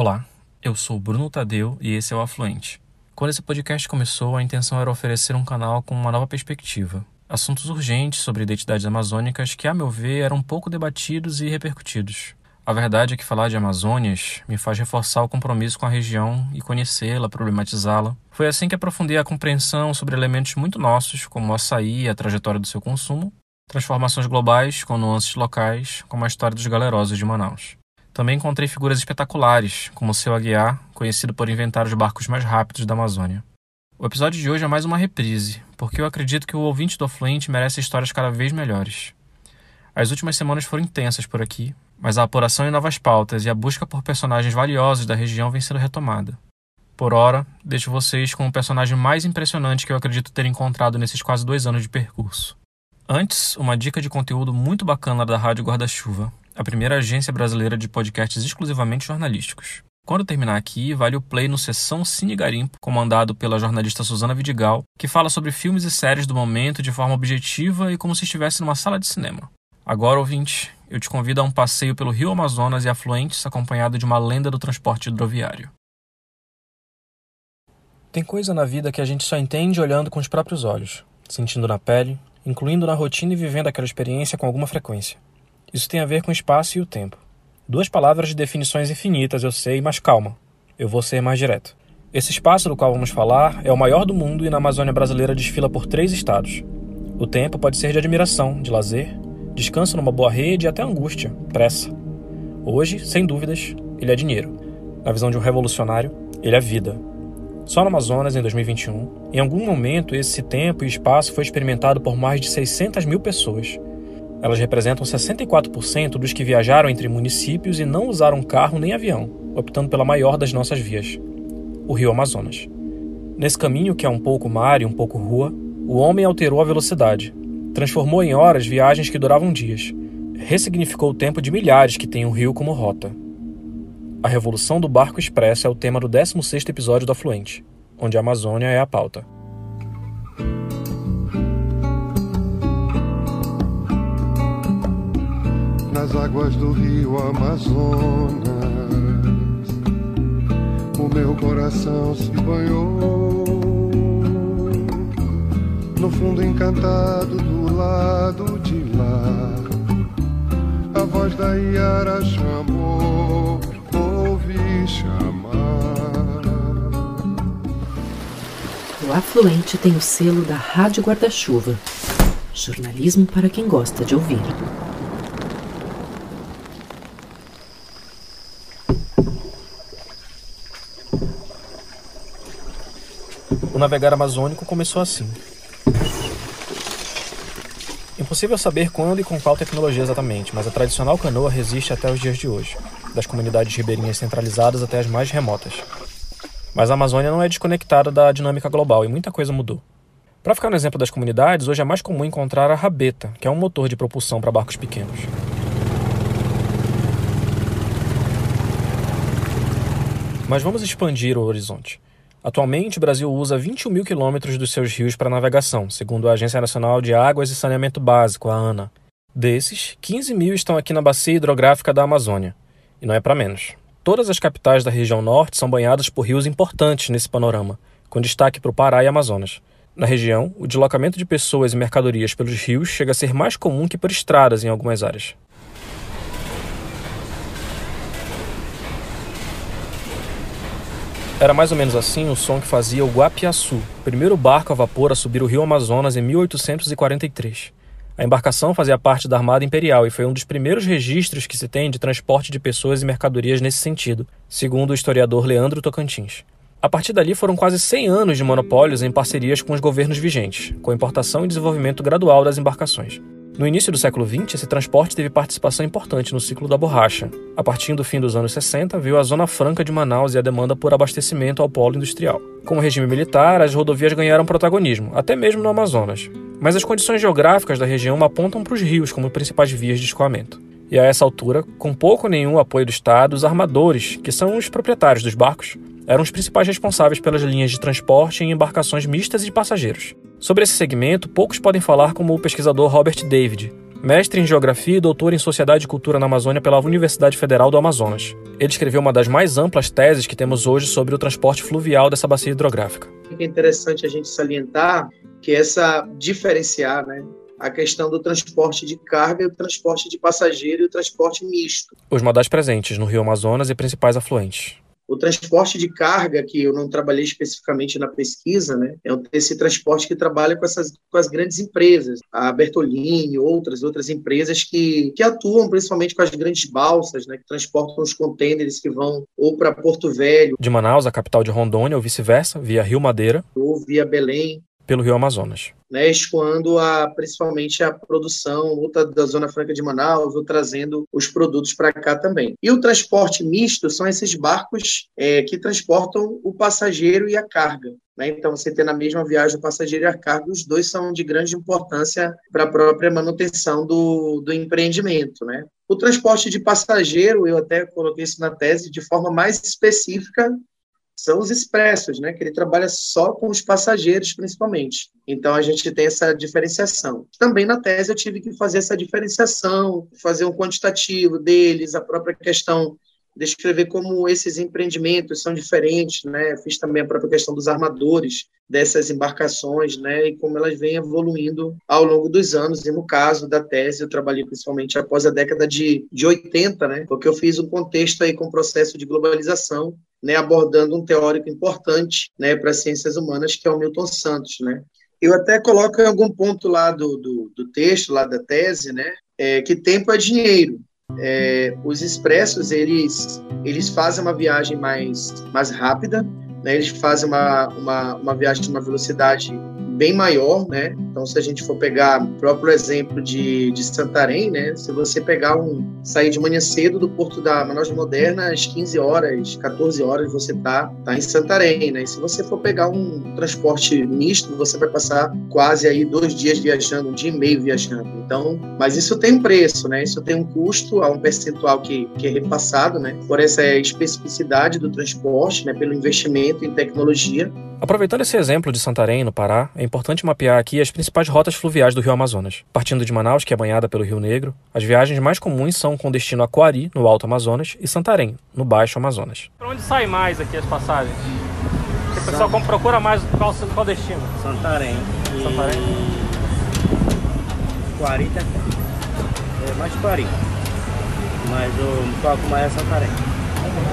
Olá, eu sou Bruno Tadeu e esse é o Afluente. Quando esse podcast começou, a intenção era oferecer um canal com uma nova perspectiva. Assuntos urgentes sobre identidades amazônicas que, a meu ver, eram pouco debatidos e repercutidos. A verdade é que falar de Amazônias me faz reforçar o compromisso com a região e conhecê-la, problematizá-la. Foi assim que aprofundei a compreensão sobre elementos muito nossos, como o açaí e a trajetória do seu consumo, transformações globais com nuances locais, como a história dos galerosos de Manaus. Também encontrei figuras espetaculares, como o seu Aguiar, conhecido por inventar os barcos mais rápidos da Amazônia. O episódio de hoje é mais uma reprise, porque eu acredito que o ouvinte do Afluente merece histórias cada vez melhores. As últimas semanas foram intensas por aqui, mas a apuração em novas pautas e a busca por personagens valiosos da região vem sendo retomada. Por ora, deixo vocês com o personagem mais impressionante que eu acredito ter encontrado nesses quase dois anos de percurso. Antes, uma dica de conteúdo muito bacana da Rádio Guarda-Chuva, a primeira agência brasileira de podcasts exclusivamente jornalísticos. Quando terminar aqui, vale o play no Sessão Cine Garimpo, comandado pela jornalista Suzana Vidigal, que fala sobre filmes e séries do momento de forma objetiva e como se estivesse numa sala de cinema. Agora, ouvinte, eu te convido a um passeio pelo Rio Amazonas e afluentes acompanhado de uma lenda do transporte hidroviário. Tem coisa na vida que a gente só entende olhando com os próprios olhos, sentindo na pele, incluindo na rotina e vivendo aquela experiência com alguma frequência. Isso tem a ver com o espaço e o tempo. Duas palavras de definições infinitas, eu sei, mas calma. Eu vou ser mais direto. Esse espaço do qual vamos falar é o maior do mundo e na Amazônia brasileira desfila por três estados. O tempo pode ser de admiração, de lazer, descanso numa boa rede e até angústia, pressa. Hoje, sem dúvidas, ele é dinheiro. Na visão de um revolucionário, ele é vida. Só no Amazonas, em 2021, em algum momento esse tempo e espaço foi experimentado por mais de 600 mil pessoas, elas representam 64% dos que viajaram entre municípios e não usaram carro nem avião, optando pela maior das nossas vias, o Rio Amazonas. Nesse caminho, que é um pouco mar e um pouco rua, o homem alterou a velocidade, transformou em horas viagens que duravam dias, ressignificou o tempo de milhares que têm o rio como rota. A revolução do barco expresso é o tema do 16º episódio do Afluente, onde a Amazônia é a pauta. Nas águas do rio Amazonas. O meu coração se banhou no fundo encantado do lado de lá. A voz da Iara chamou, ouvi chamar. O Afluente tem o selo da Rádio Guarda-Chuva. Jornalismo para quem gosta de ouvir. O navegar amazônico começou assim. Impossível saber quando e com qual tecnologia exatamente, mas a tradicional canoa resiste até os dias de hoje, das comunidades ribeirinhas centralizadas até as mais remotas. Mas a Amazônia não é desconectada da dinâmica global e muita coisa mudou. Para ficar no exemplo das comunidades, hoje é mais comum encontrar a rabeta, que é um motor de propulsão para barcos pequenos. Mas vamos expandir o horizonte. Atualmente, o Brasil usa 21 mil quilômetros dos seus rios para navegação, segundo a Agência Nacional de Águas e Saneamento Básico, a ANA. Desses, 15 mil estão aqui na bacia hidrográfica da Amazônia. E não é para menos. Todas as capitais da região norte são banhadas por rios importantes nesse panorama, com destaque para o Pará e Amazonas. Na região, o deslocamento de pessoas e mercadorias pelos rios chega a ser mais comum que por estradas em algumas áreas. Era mais ou menos assim o som que fazia o Guapiaçu, primeiro barco a vapor a subir o rio Amazonas em 1843. A embarcação fazia parte da Armada Imperial e foi um dos primeiros registros que se tem de transporte de pessoas e mercadorias nesse sentido, segundo o historiador Leandro Tocantins. A partir dali foram quase 100 anos de monopólios em parcerias com os governos vigentes, com a importação e desenvolvimento gradual das embarcações. No início do século XX, esse transporte teve participação importante no ciclo da borracha. A partir do fim dos anos 60, veio a Zona Franca de Manaus e a demanda por abastecimento ao polo industrial. Com o regime militar, as rodovias ganharam protagonismo, até mesmo no Amazonas. Mas as condições geográficas da região apontam para os rios como principais vias de escoamento. E a essa altura, com pouco ou nenhum apoio do Estado, os armadores, que são os proprietários dos barcos, eram os principais responsáveis pelas linhas de transporte em embarcações mistas e de passageiros. Sobre esse segmento, poucos podem falar como o pesquisador Robert David, mestre em Geografia e doutor em Sociedade e Cultura na Amazônia pela Universidade Federal do Amazonas. Ele escreveu uma das mais amplas teses que temos hoje sobre o transporte fluvial dessa bacia hidrográfica. É interessante a gente salientar que essa diferenciar, né, a questão do transporte de carga, o transporte de passageiro e o transporte misto. Os modais presentes no Rio Amazonas e principais afluentes. O transporte de carga, que eu não trabalhei especificamente na pesquisa, né, é esse transporte que trabalha com, essas, com as grandes empresas, a Bertolini, outras, outras empresas que, que atuam principalmente com as grandes balsas, né, que transportam os contêineres que vão ou para Porto Velho. De Manaus, a capital de Rondônia, ou vice-versa, via Rio Madeira. Ou via Belém. Pelo Rio Amazonas né, escoando a, principalmente a produção ou da Zona Franca de Manaus, ou trazendo os produtos para cá também. E o transporte misto são esses barcos é, que transportam o passageiro e a carga. Né? Então, você tem na mesma viagem o passageiro e a carga, os dois são de grande importância para a própria manutenção do, do empreendimento. Né? O transporte de passageiro, eu até coloquei isso na tese, de forma mais específica, são os expressos, né? Que ele trabalha só com os passageiros, principalmente. Então a gente tem essa diferenciação. Também na tese eu tive que fazer essa diferenciação, fazer um quantitativo deles, a própria questão descrever como esses empreendimentos são diferentes, né? Fiz também a própria questão dos armadores dessas embarcações, né? E como elas vêm evoluindo ao longo dos anos. E no caso da tese, eu trabalhei principalmente após a década de, de 80, né? Porque eu fiz um contexto aí com o processo de globalização, né? Abordando um teórico importante, né? Para as ciências humanas, que é o Milton Santos, né? Eu até coloco em algum ponto lá do, do, do texto, lá da tese, né? É, que tempo é dinheiro, é, os expressos eles eles fazem uma viagem mais mais rápida, né? Eles fazem uma, uma, uma viagem de uma velocidade bem maior, né? Então, se a gente for pegar o próprio exemplo de, de Santarém, né? Se você pegar um sair de manhã cedo do porto da Manaus Moderna às 15 horas, 14 horas você tá tá em Santarém, né? E se você for pegar um transporte misto, você vai passar quase aí dois dias viajando, um dia e meio viajando. Então, mas isso tem um preço, né? Isso tem um custo, há um percentual que, que é repassado, né? Por essa especificidade do transporte, né? Pelo investimento em tecnologia Aproveitando esse exemplo de Santarém, no Pará, é importante mapear aqui as principais rotas fluviais do Rio Amazonas. Partindo de Manaus, que é banhada pelo Rio Negro, as viagens mais comuns são com destino a Coari, no Alto Amazonas, e Santarém, no Baixo Amazonas. Para onde sai mais aqui as passagens? O pessoal como procura mais qual, qual destino? Santarém. E... Santarém? Coari tá... é mais Coari. Mas o foco mais é Santarém.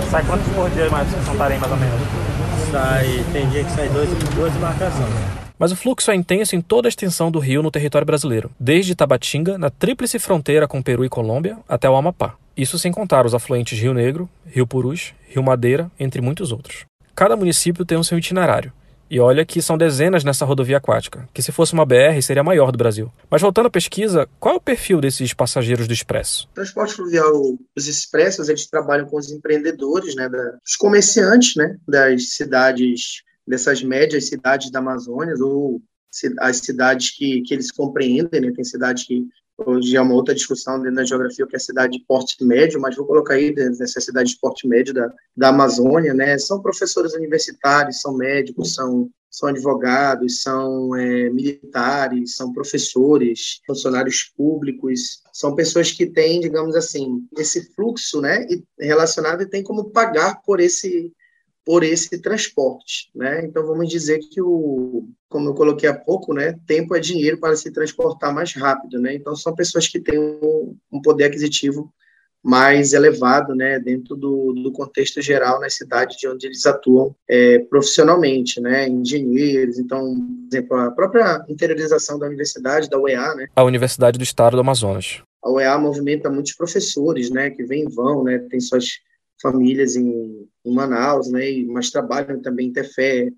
Sai quantos por dia mais Santarém, mais ou menos? Sai, tem dia que sai dois, duas embarcações. Mas o fluxo é intenso em toda a extensão do rio no território brasileiro, desde Tabatinga, na tríplice fronteira com Peru e Colômbia, até o Amapá. Isso sem contar os afluentes Rio Negro, Rio Purus, Rio Madeira, entre muitos outros. Cada município tem o seu itinerário, e olha que são dezenas nessa rodovia aquática, que se fosse uma BR seria a maior do Brasil. Mas voltando à pesquisa, qual é o perfil desses passageiros do Expresso? O transporte fluvial, os expressos, eles trabalham com os empreendedores, né, da, os comerciantes, né, das cidades, dessas médias cidades da Amazônia, ou as cidades que, que eles compreendem, né, tem cidades que hoje é uma outra discussão dentro da geografia, que é a cidade de porte médio, mas vou colocar aí nessa cidade de porte médio da, da Amazônia, né? São professores universitários, são médicos, são, são advogados, são é, militares, são professores, funcionários públicos, são pessoas que têm, digamos assim, esse fluxo, né, relacionado e têm como pagar por esse por esse transporte, né? Então vamos dizer que o, como eu coloquei há pouco, né, tempo é dinheiro para se transportar mais rápido, né? Então são pessoas que têm um, um poder aquisitivo mais elevado, né, dentro do, do, contexto geral nas cidades de onde eles atuam é, profissionalmente, né, engenheiros, então, por exemplo, a própria interiorização da universidade, da UEA, né. A Universidade do Estado do Amazonas. A UEA movimenta muitos professores, né, que vêm e vão, né, tem suas famílias em, em Manaus, né, mas trabalham também em Tefé,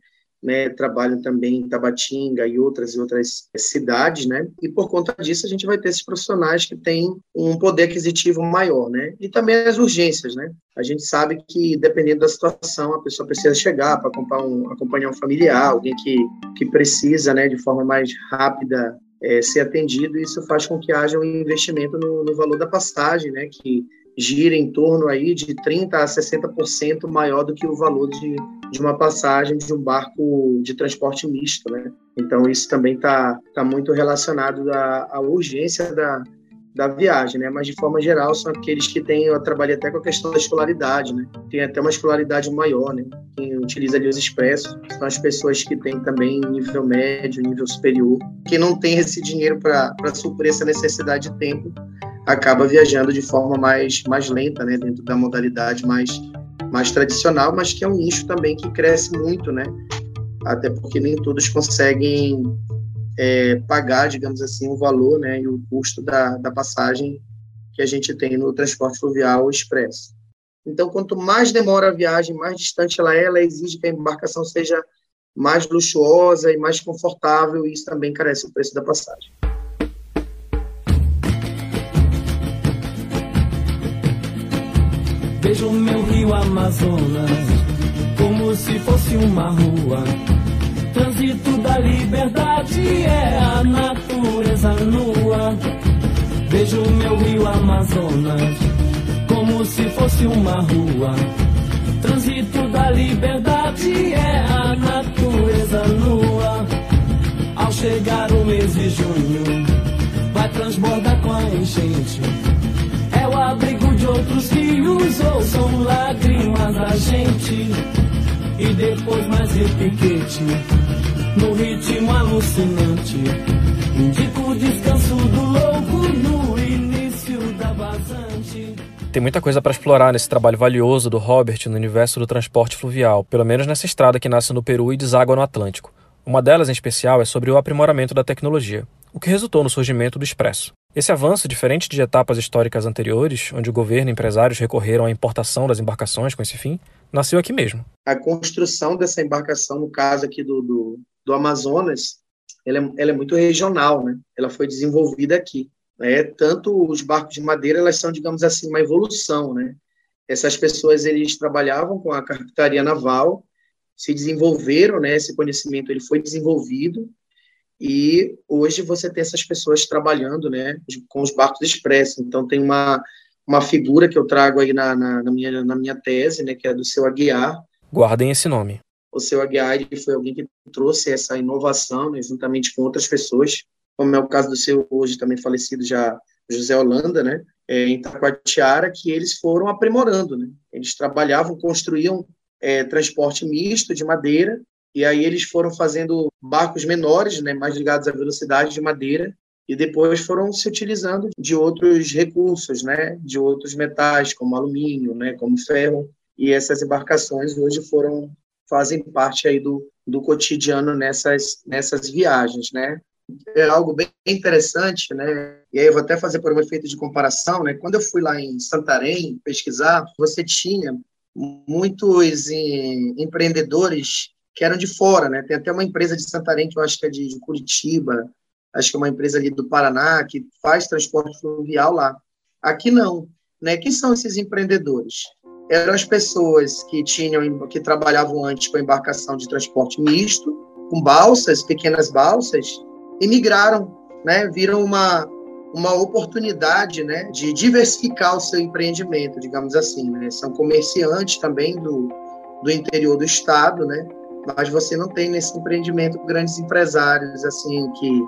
né, trabalham também em Tabatinga e outras e outras cidades, né, e por conta disso a gente vai ter esses profissionais que têm um poder aquisitivo maior, né, e também as urgências, né, a gente sabe que dependendo da situação a pessoa precisa chegar para um, acompanhar um familiar, alguém que, que precisa, né, de forma mais rápida é, ser atendido, e isso faz com que haja um investimento no, no valor da passagem, né, que gira em torno aí de 30% a 60% maior do que o valor de, de uma passagem de um barco de transporte misto, né? Então, isso também está tá muito relacionado à, à urgência da, da viagem, né? Mas de forma geral são aqueles que têm, eu trabalhei até com a questão da escolaridade, né? Tem até uma escolaridade maior, né? Quem utiliza ali os expressos são as pessoas que têm também nível médio, nível superior, que não tem esse dinheiro para suprir essa necessidade de tempo, acaba viajando de forma mais, mais lenta, né? Dentro da modalidade mais, mais tradicional, mas que é um nicho também que cresce muito, né? Até porque nem todos conseguem é, pagar, digamos assim, o valor né, e o custo da, da passagem que a gente tem no transporte fluvial expresso. Então, quanto mais demora a viagem, mais distante ela é, ela exige que a embarcação seja mais luxuosa e mais confortável, e isso também carece o preço da passagem. Amazonas como se fosse uma rua trânsito da liberdade é a natureza nua. Vejo meu rio Amazonas como se fosse uma rua. Trânsito da liberdade é a natureza nua. Ao chegar o mês de junho, vai transbordar com a enchente. É o abrigo outros rios ou são lágrimas da gente e depois mais repiquete no ritmo alucinante. Indica o descanso do louco no início da vazante. Tem muita coisa para explorar nesse trabalho valioso do Robert no universo do transporte fluvial, pelo menos nessa estrada que nasce no Peru e deságua no Atlântico. Uma delas, em especial, é sobre o aprimoramento da tecnologia, o que resultou no surgimento do Expresso. Esse avanço, diferente de etapas históricas anteriores, onde o governo e empresários recorreram à importação das embarcações com esse fim, nasceu aqui mesmo. A construção dessa embarcação, no caso aqui do, do, do Amazonas, ela é, ela é, muito regional, né? Ela foi desenvolvida aqui. Né? Tanto os barcos de madeira, elas são, digamos assim, uma evolução, né? Essas pessoas, eles trabalhavam com a carpintaria naval, se desenvolveram, né? Esse conhecimento, ele foi desenvolvido e hoje você tem essas pessoas trabalhando, né? Com os barcos expressos. Então, tem uma, uma figura que eu trago aí na, na, na minha, na minha tese, né? Que é do seu Aguiar. Guardem esse nome o seu Aguiar foi alguém que trouxe essa inovação, né, juntamente com outras pessoas, como é o caso do seu hoje também falecido já José Holanda, né, é, em Taquatiara, que eles foram aprimorando, né? Eles trabalhavam, construíam é, transporte misto de madeira, e aí eles foram fazendo barcos menores, né, mais ligados à velocidade de madeira, e depois foram se utilizando de outros recursos, né, de outros metais, como alumínio, né, como ferro, e essas embarcações hoje foram fazem parte aí do, do cotidiano nessas, nessas viagens, né? É algo bem interessante, né? E aí eu vou até fazer por um efeito de comparação, né? Quando eu fui lá em Santarém pesquisar, você tinha muitos empreendedores que eram de fora, né? Tem até uma empresa de Santarém que eu acho que é de, de Curitiba, acho que é uma empresa ali do Paraná que faz transporte fluvial lá. Aqui não, né? Quem são esses empreendedores? eram as pessoas que tinham que trabalhavam antes com embarcação de transporte misto, com balsas, pequenas balsas, e migraram, né? Viram uma uma oportunidade, né, de diversificar o seu empreendimento, digamos assim, né? São comerciantes também do, do interior do estado, né? Mas você não tem nesse empreendimento grandes empresários assim que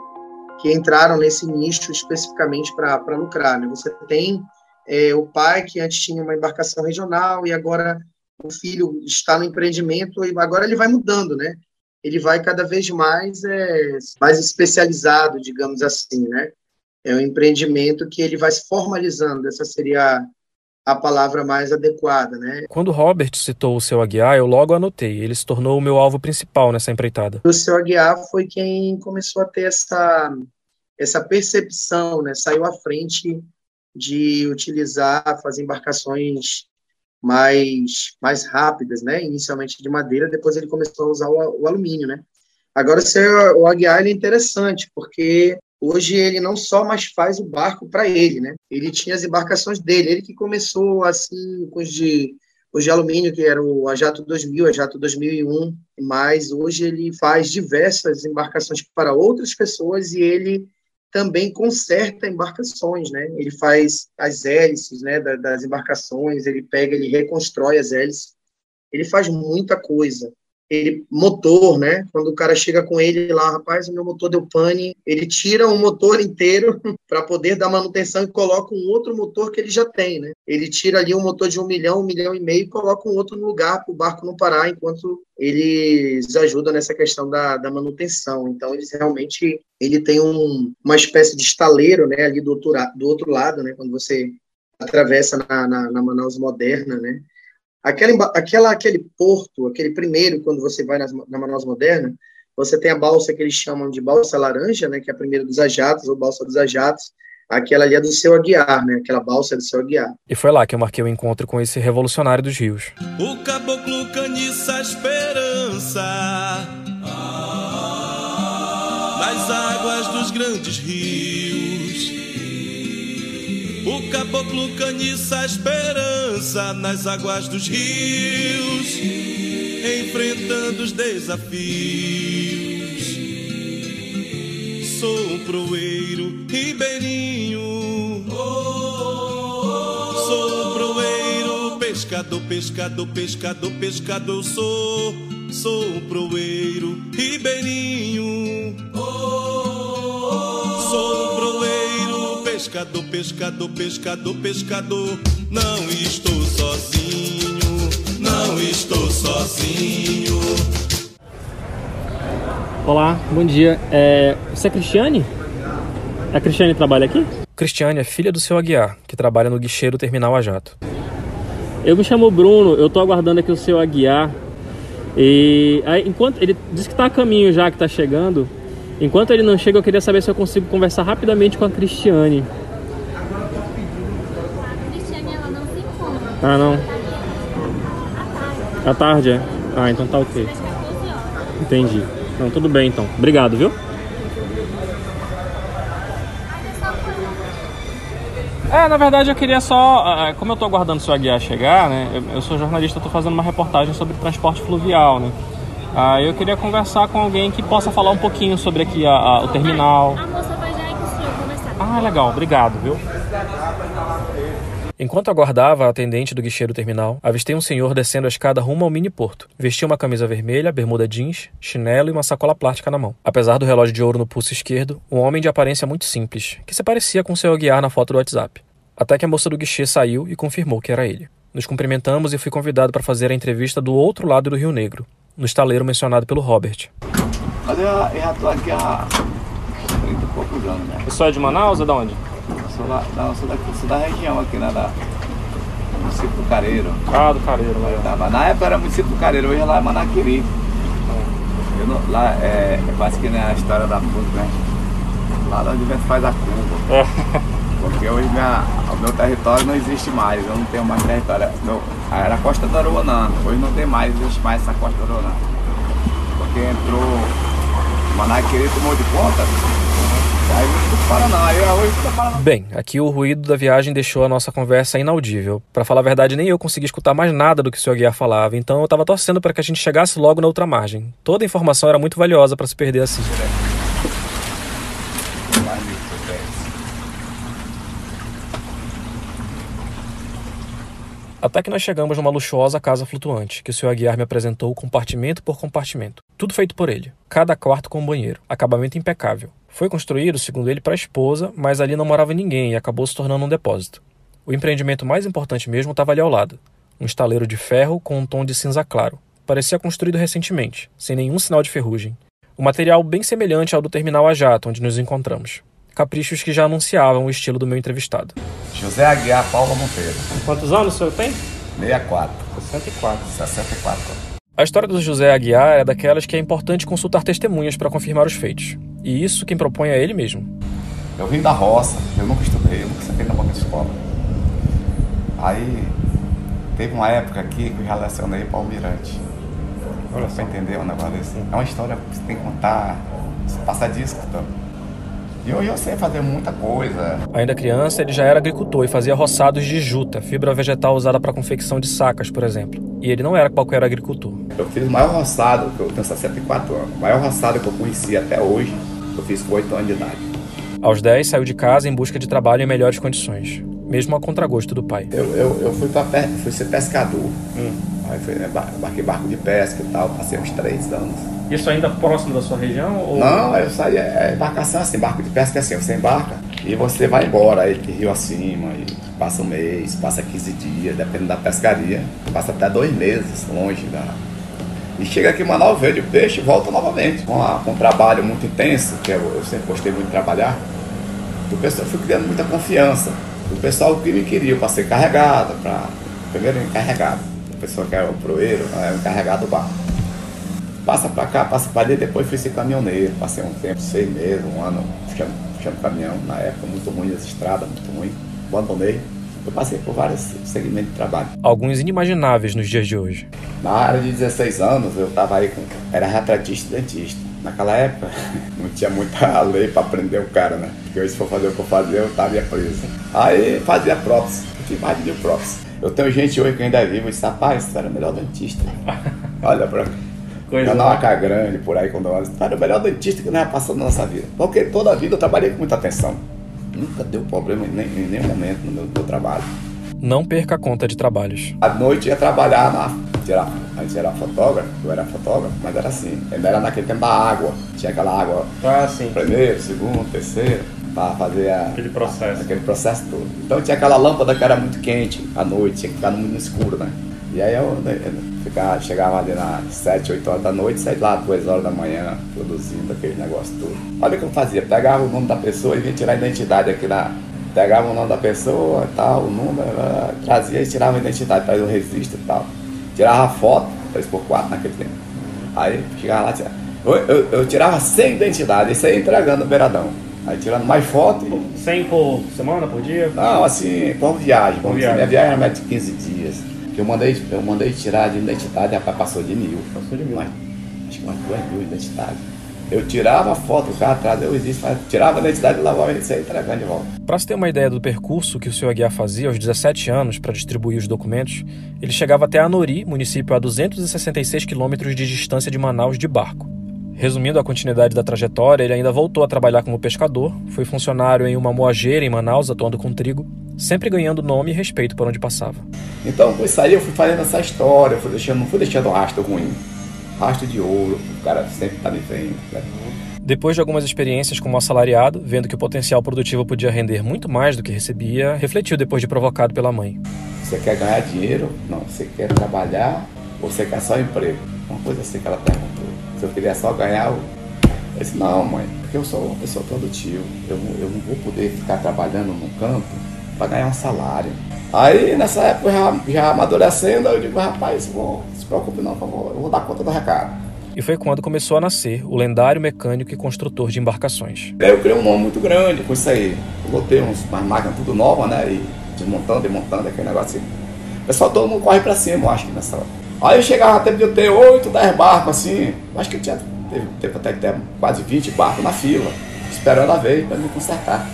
que entraram nesse nicho especificamente para lucrar, né? Você tem é, o pai que antes tinha uma embarcação regional e agora o filho está no empreendimento e agora ele vai mudando, né? Ele vai cada vez mais é, mais especializado, digamos assim, né? É um empreendimento que ele vai se formalizando. Essa seria a palavra mais adequada, né? Quando Robert citou o seu Aguiar, eu logo anotei. Ele se tornou o meu alvo principal nessa empreitada. O seu Aguiar foi quem começou a ter essa essa percepção, né? Saiu à frente de utilizar, fazer embarcações mais, mais rápidas, né? Inicialmente de madeira, depois ele começou a usar o, o alumínio, né? Agora, o Aguiar é interessante, porque hoje ele não só mais faz o barco para ele, né? Ele tinha as embarcações dele, ele que começou assim com os de, os de alumínio, que era o Ajato 2000, Ajato 2001, mas hoje ele faz diversas embarcações para outras pessoas e ele também conserta embarcações, né? Ele faz as hélices, né, das embarcações, ele pega, ele reconstrói as hélices, ele faz muita coisa. Ele motor, né? Quando o cara chega com ele lá, rapaz, o meu motor deu pane, ele tira o motor inteiro para poder dar manutenção e coloca um outro motor que ele já tem, né? Ele tira ali um motor de um milhão, um milhão e meio e coloca um outro no lugar para o barco não parar enquanto eles ajudam nessa questão da, da manutenção. Então, eles realmente ele tem um, uma espécie de estaleiro, né? Ali do outro, do outro lado, né? Quando você atravessa na, na, na Manaus moderna, né? Aquela, aquela, aquele porto, aquele primeiro, quando você vai na, na Manaus Moderna, você tem a balsa que eles chamam de balsa laranja, né, que é a primeira dos ajatos, ou balsa dos ajatos, aquela ali é do seu Aguiar, né, aquela balsa é do seu Aguiar. E foi lá que eu marquei o encontro com esse revolucionário dos rios. O caboclo caniça esperança nas águas dos grandes rios. O caboclo caniça esperança nas águas dos rios, enfrentando os desafios. Sou um proeiro ribeirinho, sou um proeiro pescador, pescador, pescador, pescador. Sou, sou um proeiro ribeirinho, sou pescador, pescador, pescador, pescador. Não estou sozinho, não estou sozinho. Olá, bom dia. É, você é Cristiane? A Cristiane trabalha aqui? Cristiane é filha do seu Aguiar, que trabalha no guichê do terminal a jato. Eu me chamo Bruno, eu tô aguardando aqui o seu Aguiar. E aí, enquanto ele disse que tá a caminho já, que tá chegando. Enquanto ele não chega, eu queria saber se eu consigo conversar rapidamente com a Cristiane. A Cristiane, ela não. Ah, não. À tarde. À tarde, é? Ah, então tá ok. Às 14 horas. Entendi. Não, tudo bem então. Obrigado, viu? É, na verdade eu queria só, ah, como eu tô aguardando o seu Aguiar chegar, né? Eu, sou jornalista, tô fazendo uma reportagem sobre transporte fluvial, né? Ah, eu queria conversar com alguém que possa falar um pouquinho sobre aqui a- a- o terminal. A moça vai já ir com o senhor conversar. Ah, legal, obrigado, viu? Enquanto aguardava a atendente do guichê do terminal, avistei um senhor descendo a escada rumo ao mini porto. Vestia uma camisa vermelha, bermuda jeans, chinelo e uma sacola plástica na mão. Apesar do relógio de ouro no pulso esquerdo, um homem de aparência muito simples, que se parecia com seu Aguiar na foto do WhatsApp. Até que a moça do guichê saiu e confirmou que era ele. Nos cumprimentamos e fui convidado para fazer a entrevista do outro lado do Rio Negro, no estaleiro mencionado pelo Robert. Mas eu, eu já tô aqui há 30 e poucos anos, né? Você é de Manaus ou de onde? Eu sou, lá, não, eu sou, daqui, sou da região aqui, né? Da, do município do Careiro. Ah, do Careiro. Tá, mas na época era município do Careiro, hoje é lá é Manaquiri. Eu não- lá é, é quase que nem a história da puta, né? Lá onde o vento faz a curva. É. Porque hoje minha, o meu território não existe mais, eu não tenho mais território. Era a costa do Aruanã, hoje não tem mais, existe mais essa costa do Aruanã. Porque entrou, Manaquiri tomou de conta, aí não fui para não, aí hoje fica para Bem, aqui o ruído da viagem deixou a nossa conversa inaudível. Para falar a verdade, nem eu consegui escutar mais nada do que o seu Aguiar falava, então eu tava torcendo para que a gente chegasse logo na outra margem. Toda a informação era muito valiosa para se perder assim. mais mil, dez. Até que nós chegamos numa luxuosa casa flutuante, que o seu Aguiar me apresentou compartimento por compartimento. Tudo feito por ele. Cada quarto com um banheiro. Acabamento impecável. Foi construído, segundo ele, para a esposa, mas ali não morava ninguém e acabou se tornando um depósito. O empreendimento mais importante mesmo estava ali ao lado. Um estaleiro de ferro com um tom de cinza claro. Parecia construído recentemente, sem nenhum sinal de ferrugem. Um material bem semelhante ao do terminal a jato, onde nos encontramos. Caprichos que já anunciavam o estilo do meu entrevistado. José Aguiar Paula Monteiro, Quantos anos o senhor tem? 64, 64. 64. A história do José Aguiar é daquelas que é importante consultar testemunhas para confirmar os feitos. E isso quem propõe é ele mesmo. Eu vim da roça, eu nunca estudei, eu nunca sentei na banca de escola. Aí teve uma época aqui que eu já lecionei para o Almirante. Olha pra entender um negócio desse. É uma história que você tem que contar, você passa disco então. E hoje eu sei fazer muita coisa. Ainda criança, ele já era agricultor e fazia roçados de juta, fibra vegetal usada para confecção de sacas, por exemplo. E ele não era qualquer agricultor. Eu fiz o maior roçado, que eu tenho 64 anos, o maior roçado que eu conheci até hoje, eu fiz com 8 anos de idade. Aos 10, saiu de casa em busca de trabalho em melhores condições, mesmo a contragosto do pai. Eu, eu, eu fui, pra fui ser pescador. Aí foi, né, embarquei barco de pesca e tal, passei uns três anos. Isso ainda próximo da sua região? Ou... Não, eu saí, é embarcação assim, barco de pesca é assim, você embarca e você vai embora, aí de rio acima, e passa um mês, passa 15 dias, dependendo da pescaria, passa até dois meses longe da. E chega aqui em Manaus, vende o peixe e volta novamente. Com, a, com um trabalho muito intenso, que eu, eu sempre gostei muito de trabalhar, o pessoal fui criando muita confiança. O pessoal que me queria para ser carregado, para. Primeiro encarregado. O pessoal que era o proeiro, era o encarregado do barco passa para cá, passa para ali, depois fui ser caminhoneiro, passei um tempo, seis meses, um ano, puxando, puxando caminhão, na época muito ruim as estradas, muito ruim, abandonei. Eu passei por vários segmentos de trabalho. Alguns inimagináveis nos dias de hoje. Na área de 16 anos, eu estava aí com. Era retratista e dentista. Naquela época, não tinha muita lei para prender o cara, né? Porque se for fazer o que eu fazia, eu estava preso. Aí fazia prótese, eu tinha mais de mil próteses. Eu tenho gente hoje que ainda é vivo e disse, rapaz, você era o melhor dentista. Olha pra Coisa uma vaca grande por aí quando nós. Era o melhor dentista que nós passando na nossa vida. Porque toda a vida eu trabalhei com muita atenção. Nunca deu problema em, nem, em nenhum momento no meu, no meu, trabalho. Não perca a conta de trabalhos. À noite ia trabalhar na. Tirar, a gente era fotógrafo, eu era fotógrafo, mas era assim. Ainda era naquele tempo da água. Tinha aquela água. Ah, sim. Primeiro, segundo, terceiro. Para fazer a, aquele processo. A, aquele processo todo. Então tinha aquela lâmpada que era muito quente à noite, tinha que ficar muito no escuro, né? E aí eu, eu ficava, chegava ali nas 7, 8 horas da noite, saía lá 2 horas da manhã, produzindo aquele negócio todo. Olha o que eu fazia, pegava o nome da pessoa e vinha tirar a identidade aqui na. Pegava o nome da pessoa e tal, o número, trazia e tirava a identidade, trazia o registro e tal. Tirava a foto, 3x4 naquele tempo. Aí chegava lá, tirava. Eu, eu, eu tirava sem identidade, isso aí entregando no beiradão. Aí tirando mais foto. E... 100 por semana, por dia? Não, assim, por viagem. Por viagem. Minha viagem era mais de 15 dias. Eu mandei, eu mandei tirar de identidade, rapaz, passou de mil. Passou de mil. Mas, acho que umas duas mil identidades. Eu tirava a foto, o cara atrás, eu existo, tirava a identidade e lavava isso aí entregando de volta. Para se ter uma ideia do percurso que o senhor Aguiar fazia aos 17 anos para distribuir os documentos, ele chegava até Anori, município a 266 quilômetros de distância de Manaus de barco. Resumindo a continuidade da trajetória, ele ainda voltou a trabalhar como pescador, foi funcionário em uma moageira em Manaus, atuando com trigo, sempre ganhando nome e respeito por onde passava. Então, com isso aí, eu fui fazendo essa história, fui deixando, não fui deixando rastro ruim. Rastro de ouro, o cara sempre tá me vendo. Né? Depois de algumas experiências como assalariado, vendo que o potencial produtivo podia render muito mais do que recebia, refletiu depois de provocado pela mãe. Você quer ganhar dinheiro? Não. Você quer trabalhar ou você quer só emprego? Uma coisa assim que ela perguntou. Se eu queria só ganhar, eu disse, não, mãe, porque eu sou uma pessoa produtiva. Eu, eu não vou poder ficar trabalhando no campo para ganhar um salário. Aí nessa época já, já amadurecendo, eu digo, rapaz, vou, não se preocupe não, eu vou, eu vou dar conta do recado. E foi quando começou a nascer o lendário mecânico e construtor de embarcações. Aí eu criei um nome muito grande com isso aí. Eu botei uns, umas máquinas tudo novas, né? E desmontando, desmontando, aquele negócio assim. O pessoal todo mundo corre pra cima, eu acho que nessa hora. Aí eu chegava até de eu ter 8, 10 barcos assim. Acho que eu tinha teve tempo até que ter quase 20 barcos na fila, esperando a vez para me consertar.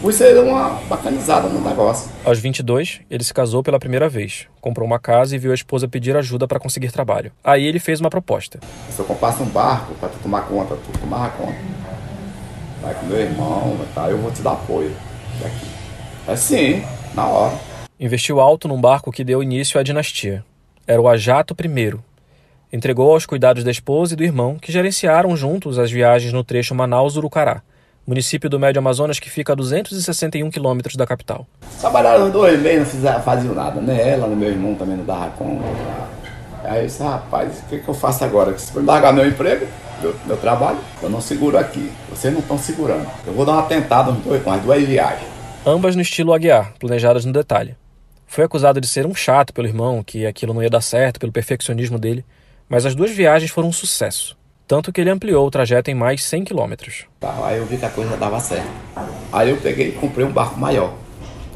Por isso deu uma bacanizada no negócio. Aos 22, ele se casou pela primeira vez, comprou uma casa e viu a esposa pedir ajuda para conseguir trabalho. Aí ele fez uma proposta. Se eu comprasse um barco para tu tomar conta, tu tomava conta. Vai com meu irmão, tá? eu vou te dar apoio. É sim, na hora. Investiu alto num barco que deu início à dinastia era o Ajato I. Entregou aos cuidados da esposa e do irmão, que gerenciaram juntos as viagens no trecho Manaus-Urucará, município do Médio Amazonas que fica a 261 quilômetros da capital. Trabalharam dois meses, não faziam nada, né? Ela, meu irmão também não dava conta. Aí eu disse, rapaz, o que, que eu faço agora? Se for largar meu emprego, meu, meu, trabalho, eu não seguro aqui. Vocês não estão segurando. Eu vou dar uma tentada com as duas viagens. Ambas no estilo Aguiar, planejadas no detalhe. Foi acusado de ser um chato pelo irmão, que aquilo não ia dar certo pelo perfeccionismo dele, mas as duas viagens foram um sucesso, tanto que ele ampliou o trajeto em mais 100 quilômetros. Tá, aí eu vi que a coisa dava certo. Aí eu peguei e comprei um barco maior.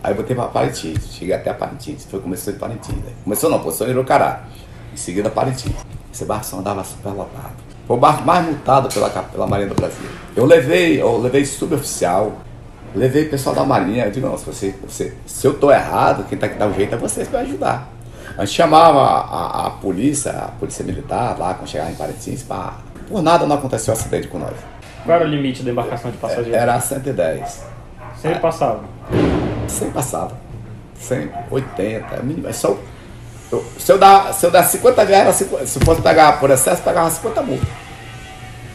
Aí eu botei para Parintins, cheguei até a Parintins, foi começou em Parintins. Né? Começou não, começou em Irocará, em seguida Parintins. Esse barco só andava super lotado. Foi o barco mais multado pela, pela Marinha do Brasil. Eu levei, eu levei suboficial, Levei o pessoal da marinha, eu digo, não, se, você, você, se eu tô errado, quem tá que dá o jeito é vocês para ajudar. A gente chamava a, a, polícia, a polícia militar lá, quando chegava em Parintins, para... Por nada não aconteceu acidente com nós. Qual era o limite da embarcação de passageiros? Era 110. Sempre passava? Sempre passava. 180, é mínimo. É só, Eu- se, eu dar, se eu dar 50 reais, era 50 se fosse pegar por excesso, pegava 50 multas.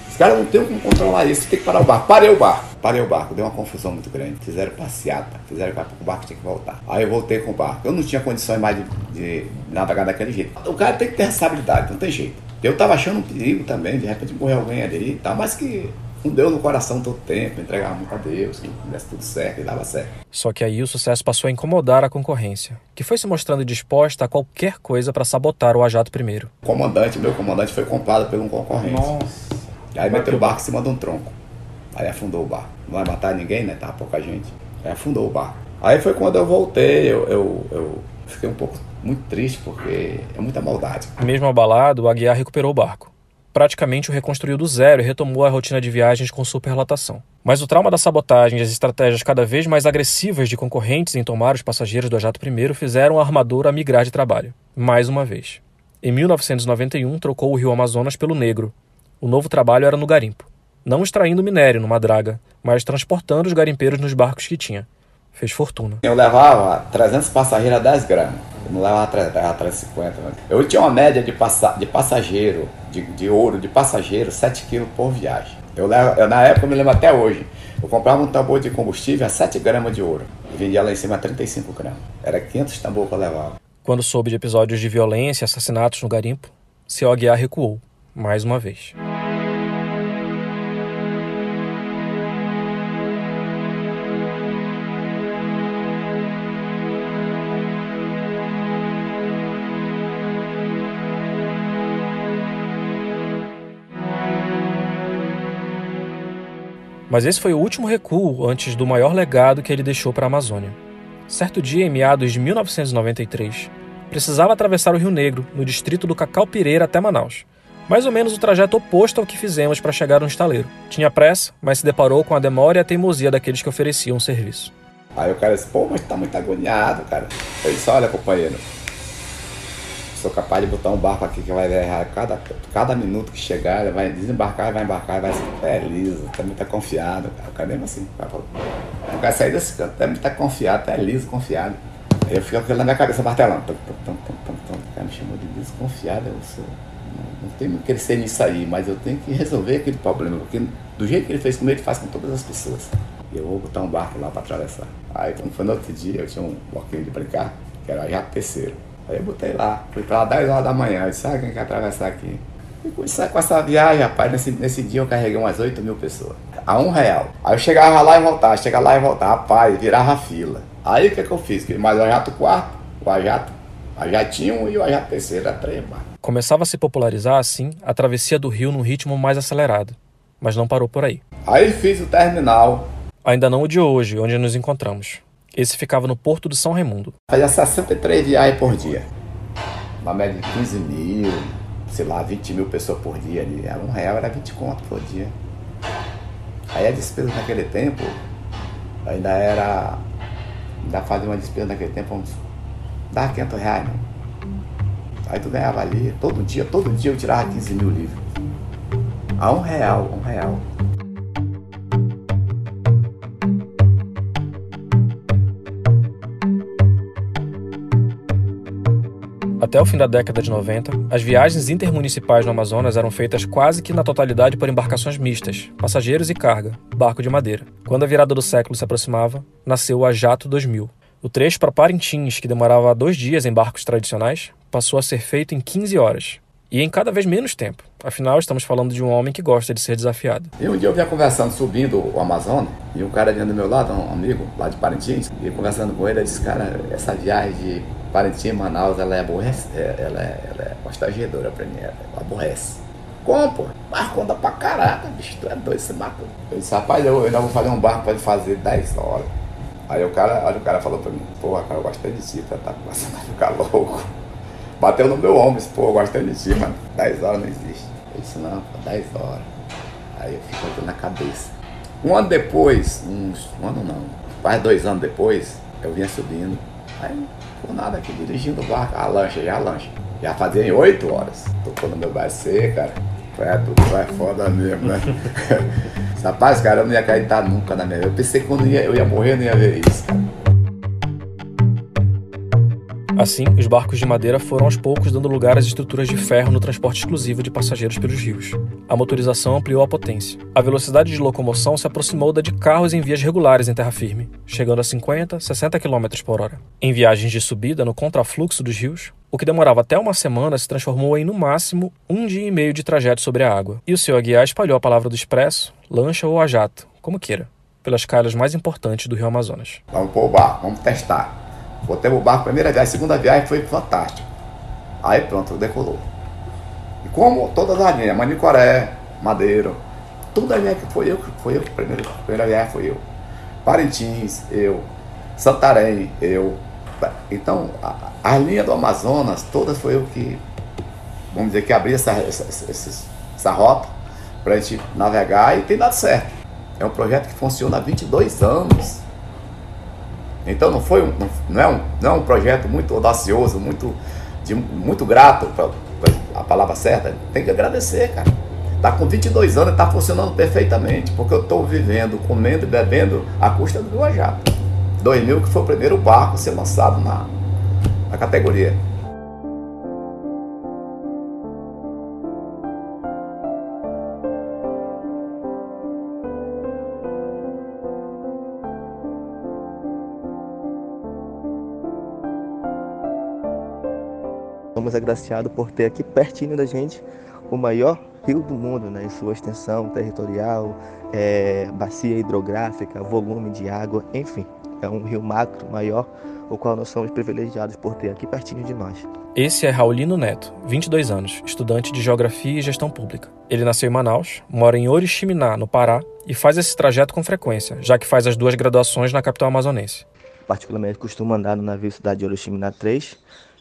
Os caras não tem como controlar isso, tem que parar o barco. Parei o barco, parei o barco, deu uma confusão muito grande. Fizeram passeata, fizeram que o barco tinha que voltar. Aí eu voltei com o barco. Eu não tinha condições mais de, de navegar daquele jeito. O cara tem que ter responsabilidade, não tem jeito. Eu tava achando um perigo também, de repente morrer alguém ali e tal, mas que com Deus no coração todo tempo, entregava muito a Deus, que desse tudo certo e dava certo. Só que aí o sucesso passou a incomodar a concorrência, que foi se mostrando disposta a qualquer coisa para sabotar o Ajato primeiro. O comandante, meu comandante, foi comprado por um concorrente. Nossa. E aí meteu o barco em cima de um tronco. Aí afundou o barco. Não vai matar ninguém, né? Tava pouca gente. Aí afundou o barco. Aí foi quando eu voltei, eu, eu, eu fiquei um pouco muito triste, porque é muita maldade. Mesmo abalado, o Aguiar recuperou o barco. Praticamente o reconstruiu do zero e retomou a rotina de viagens com superlotação. Mas o trauma da sabotagem e as estratégias cada vez mais agressivas de concorrentes em tomar os passageiros do Ajato I fizeram a armadura migrar de trabalho. Mais uma vez. Em 1991, trocou o rio Amazonas pelo Negro. O novo trabalho era no garimpo. Não extraindo minério numa draga, mas transportando os garimpeiros nos barcos que tinha. Fez fortuna. Eu levava 300 passageiros a 10 gramas. Eu não levava 3, levava 350. Né? Eu tinha uma média de, passa, de passageiro, de, de ouro de passageiro, 7 quilos por viagem. Eu, levo, eu, na época, eu me lembro até hoje. Eu comprava um tambor de combustível a 7 gramas de ouro. E vendia lá em cima a 35 gramas. Era 500 tambor que eu levava. Quando soube de episódios de violência e assassinatos no garimpo, seu Aguiar recuou, mais uma vez. Mas esse foi o último recuo antes do maior legado que ele deixou para a Amazônia. Certo dia, em meados de 1993, precisava atravessar o Rio Negro, no distrito do Cacau Pireira até Manaus. Mais ou menos o trajeto oposto ao que fizemos para chegar no estaleiro. Tinha pressa, mas se deparou com a demora e a teimosia daqueles que ofereciam o serviço. Aí o cara disse, pô, mas tá muito agoniado, cara. Eu disse, olha, companheiro, sou capaz de botar um barco aqui que vai errar cada, cada minuto que chegar, ele vai desembarcar, vai embarcar, vai ser feliz, tá muito confiado, cara. O cara mesmo assim, o cara não sair desse canto, tá muito confiado, tá liso, confiado. Aí eu fico aquilo na minha cabeça martelando. O cara me chamou de desconfiado, eu sou. Não, não tenho que crescer nisso aí, mas eu tenho que resolver aquele problema, porque do jeito que ele fez comigo, ele faz com todas as pessoas. E eu vou botar um barco lá para atravessar. Aí quando foi no outro dia, eu tinha um bloquinho de brincar, que era já terceiro. Aí eu botei lá, fui pra lá 10 horas da manhã, eu disse, sabe quem quer atravessar aqui? E com, isso, com essa viagem, rapaz, nesse, nesse dia eu carreguei umas 8 mil pessoas. A um real. Aí eu chegava lá e voltava, chegava lá e voltava, rapaz, virava fila. Aí o que, que eu fiz? Mais o ajato quarto, o ajato, ajatinho e o ajato terceiro, era três barcos. Começava a se popularizar, assim, a travessia do rio num ritmo mais acelerado. Mas não parou por aí. Aí fiz o terminal. Ainda não o de hoje, onde nos encontramos. Esse ficava no Porto do São Raimundo. Fazia 63 viagens por dia. Uma média de 15 mil, sei lá, 20 mil pessoas por dia ali. Era um real, era 20 conto por dia. Aí a despesa naquele tempo ainda era. Ainda fazia uma despesa naquele tempo, uns. dava 500 reais, né? Aí tu ganhava ali, todo dia, todo dia eu tirava 15 mil livros. A um real, um real. Até o fim da década de 90, as viagens intermunicipais no Amazonas eram feitas quase que na totalidade por embarcações mistas, passageiros e carga, barco de madeira. Quando a virada do século se aproximava, nasceu o Ajato 2000. O trecho para Parintins, que demorava dois dias em barcos tradicionais, passou a ser feito em 15 horas. E em cada vez menos tempo. Afinal, estamos falando de um homem que gosta de ser desafiado. E um dia eu vinha conversando, subindo o Amazonas, e um cara vinha do meu lado, um amigo lá de Parintins, e conversando com ele, eu disse, cara, essa viagem de Parintins, Manaus, ela é aborrece, ela é, ela é constrangedora pra mim, ela aborrece. Como, pô? Barco anda pra caraca, bicho, tu é doido, você mata. Eu disse, rapaz, eu ainda vou fazer um barco pra ele fazer 10 horas. Aí o cara, olha, o cara falou pra mim, porra, cara, eu gostei de ti, tá, tá começando a ficar louco. Bateu no meu ombro, disse, pô, eu gostei de ti, mano. 10 horas não existe. Eu disse, não, pô, 10 horas. Aí eu fico aqui na cabeça. Um ano depois, uns, um ano não, quase dois anos depois, eu vinha subindo. Aí, por nada aqui, dirigindo o barco, a lancha, já a lancha. Já fazia em 8 horas. Tocou no meu BC, cara. É, tudo é foda mesmo, né? Rapaz, cara, eu não ia acreditar nunca na minha vida. Eu pensei que quando ia, eu ia morrer, eu não ia ver isso, cara. Assim, os barcos de madeira foram aos poucos dando lugar às estruturas de ferro no transporte exclusivo de passageiros pelos rios. A motorização ampliou a potência. A velocidade de locomoção se aproximou da de carros em vias regulares em terra firme, chegando a 50, 60 km por hora. Em viagens de subida no contrafluxo dos rios, o que demorava até uma semana se transformou em, no máximo, um dia e meio de trajeto sobre a água. E o seu aguiar espalhou a palavra do expresso, lancha ou a jato, como queira, pelas calhas mais importantes do rio Amazonas. Vamos pôr o barco, vamos testar. Botei o barco, primeira viagem, segunda viagem foi fantástico. Aí pronto, decolou. E como todas as linhas, Manicoré, Madeiro, tudo a linha que foi eu, foi eu, primeira, primeira viagem foi eu. Parintins, eu. Santarém, eu. Então, a, a linha do Amazonas, todas foi eu que, vamos dizer, que abri essa, essa, essa, essa rota para a gente navegar e tem dado certo. É um projeto que funciona há 22 anos. Então não foi um, não, é um, não é um projeto muito audacioso, muito, de, muito grato, pra, pra a palavra certa. Tem que agradecer, cara. Tá com 22 anos e tá funcionando perfeitamente, porque eu estou vivendo, comendo e bebendo à custa do Guajato. 2000 que foi o primeiro barco a ser lançado na, na categoria. Somos agraciados por ter aqui pertinho da gente o maior rio do mundo, né, em sua extensão territorial, é, bacia hidrográfica, volume de água, enfim, é um rio macro maior, o qual nós somos privilegiados por ter aqui pertinho de nós. Esse é Raulino Neto, 22 anos, estudante de Geografia e Gestão Pública. Ele nasceu em Manaus, mora em Oriximiná, no Pará, e faz esse trajeto com frequência, já que faz as duas graduações na capital amazonense. Particularmente costumo andar no navio Cidade de Oriximiná 3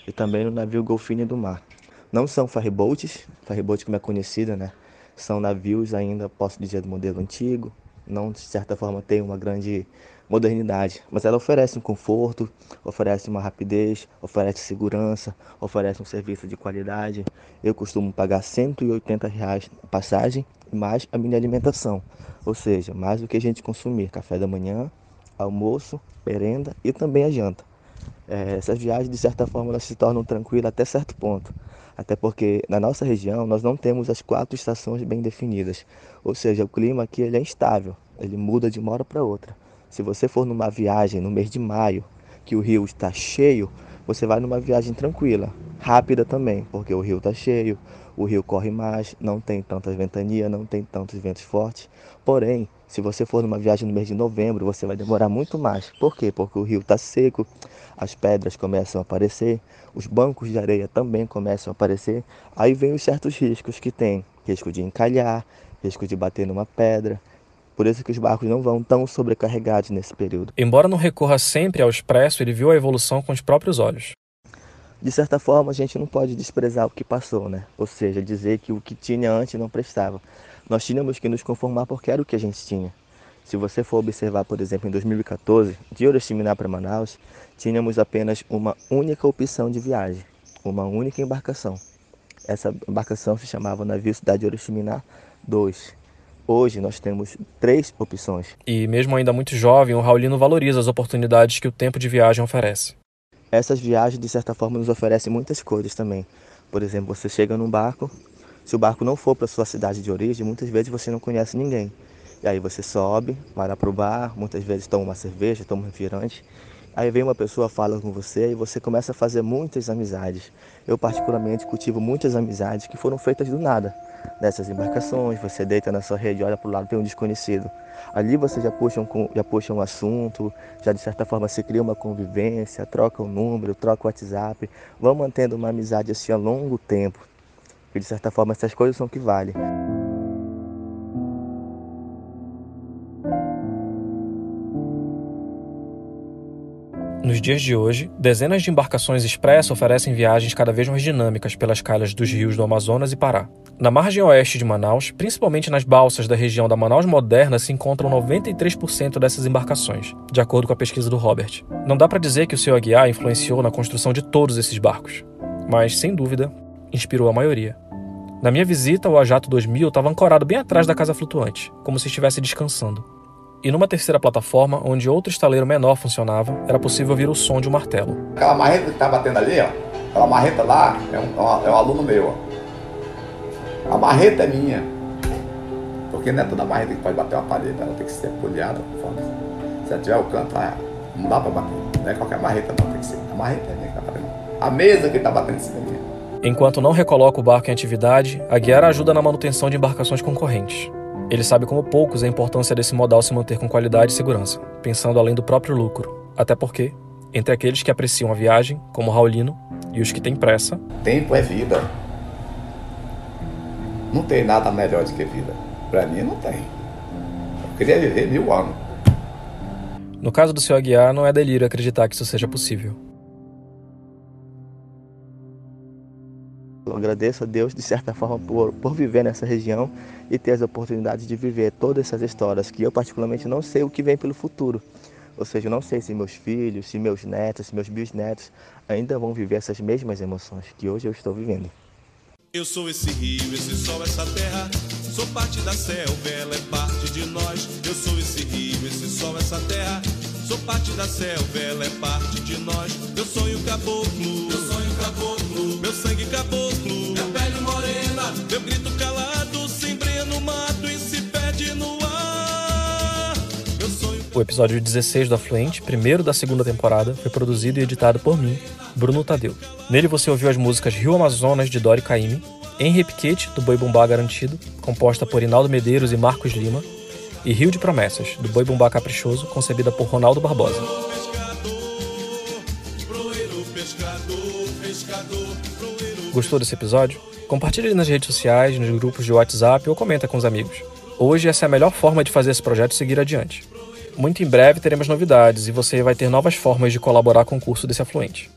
e também no navio Golfinho do Mar. Não são ferryboats, ferryboat como é conhecida, né? São navios ainda, posso dizer, do modelo antigo, não de certa forma tem uma grande modernidade, mas ela oferece um conforto, oferece uma rapidez, oferece segurança, oferece um serviço de qualidade. Eu costumo pagar 180 reais a passagem mais a minha alimentação, ou seja, mais do que a gente consumir café da manhã, almoço, merenda e também a janta. É, essas viagens, de certa forma, elas se tornam tranquilas até certo ponto. Até porque na nossa região nós não temos as quatro estações bem definidas. Ou seja, o clima aqui ele é instável, ele muda de uma hora para outra. Se você for numa viagem no mês de maio, que o rio está cheio, você vai numa viagem tranquila, rápida também, porque o rio está cheio, o rio corre mais, não tem tanta ventania, não tem tantos ventos fortes. Porém, se você for numa viagem no mês de novembro, você vai demorar muito mais. Por quê? Porque o rio está seco, as pedras começam a aparecer, os bancos de areia também começam a aparecer. Aí vem os certos riscos que tem: risco de encalhar, risco de bater numa pedra. Por isso que os barcos não vão tão sobrecarregados nesse período. Embora não recorra sempre ao expresso, ele viu a evolução com os próprios olhos. De certa forma, a gente não pode desprezar o que passou, né? Ou seja, dizer que o que tinha antes não prestava. Nós tínhamos que nos conformar porque era o que a gente tinha. Se você for observar, por exemplo, em 2014, de Oriximiná para Manaus, tínhamos apenas uma única opção de viagem, uma única embarcação. Essa embarcação se chamava Navio Cidade de Oriximiná 2. Hoje nós temos três opções. E mesmo ainda muito jovem, o Raulino valoriza as oportunidades que o tempo de viagem oferece. Essas viagens, de certa forma, nos oferecem muitas coisas também. Por exemplo, você chega num barco, se o barco não for para sua cidade de origem, muitas vezes você não conhece ninguém. E aí você sobe, vai lá pro bar, muitas vezes toma uma cerveja, toma um refrigerante. Aí vem uma pessoa, fala com você e você começa a fazer muitas amizades. Eu particularmente cultivo muitas amizades que foram feitas do nada. Nessas embarcações, você deita na sua rede, olha para o lado, tem um desconhecido. Ali você já puxa, um, já puxa um assunto, já de certa forma se cria uma convivência, troca o um número, troca o WhatsApp, vão mantendo uma amizade assim a longo tempo. De certa forma essas coisas são que valem. Nos dias de hoje, dezenas de embarcações express oferecem viagens cada vez mais dinâmicas pelas calhas dos rios do Amazonas e Pará. Na margem oeste de Manaus, principalmente nas balsas da região da Manaus Moderna, se encontram 93% dessas embarcações, de acordo com a pesquisa do Robert. Não dá para dizer que o seu Aguiar influenciou na construção de todos esses barcos, mas, sem dúvida, inspirou a maioria. Na minha visita, o Ajato 2000 estava ancorado bem atrás da casa flutuante, como se estivesse descansando. E numa terceira plataforma, onde outro estaleiro menor funcionava, era possível ouvir o som de um martelo. Aquela marreta que tá batendo ali, ó. Aquela marreta lá é um, é um aluno meu, ó. A marreta é minha. Porque não é toda marreta que pode bater uma parede, ela tem que ser poliada. Se ela tiver o canto, não dá pra bater. Não é qualquer marreta não, tem que ser. A marreta é minha que tá batendo. A mesa que tá batendo em cima é minha. Enquanto não recoloca o barco em atividade, a Guiar ajuda na manutenção de embarcações concorrentes. Ele sabe como poucos a importância desse modal se manter com qualidade e segurança, pensando além do próprio lucro. Até porque, entre aqueles que apreciam a viagem, como Raulino, e os que têm pressa. Tempo é vida. Não tem nada melhor do que vida. Para mim, não tem. Eu queria viver mil anos. No caso do seu Aguiar, não é delírio acreditar que isso seja possível. Eu agradeço a Deus, de certa forma, por, por viver nessa região e ter as oportunidades de viver todas essas histórias que eu, particularmente, não sei o que vem pelo futuro. Ou seja, eu não sei se meus filhos, se meus netos, se meus bisnetos ainda vão viver essas mesmas emoções que hoje eu estou vivendo. Eu sou esse rio, esse sol, essa terra. Sou parte da selva, ela é parte de nós. Eu sou esse rio, esse sol, essa terra. Sou parte da selva, ela é parte de nós. Eu sonho caboclo, eu sonho caboclo. Sangue caboclo, pele morena. Grito calado no mato e se perde no ar. Sonho O episódio 16 do Afluente, primeiro da segunda temporada, foi produzido e editado por mim, Bruno Tadeu. Nele você ouviu as músicas Rio Amazonas, de Dori Caymmi, Henri Piquete, do Boi Bumbá Garantido, composta por Inaldo Medeiros e Marcos Lima, e Rio de Promessas, do Boi Bumbá Caprichoso, concebida por Ronaldo Barbosa. Gostou desse episódio? Compartilhe nas redes sociais, nos grupos de WhatsApp ou comenta com os amigos. Hoje essa é a melhor forma de fazer esse projeto seguir adiante. Muito em breve teremos novidades e você vai ter novas formas de colaborar com o curso desse afluente.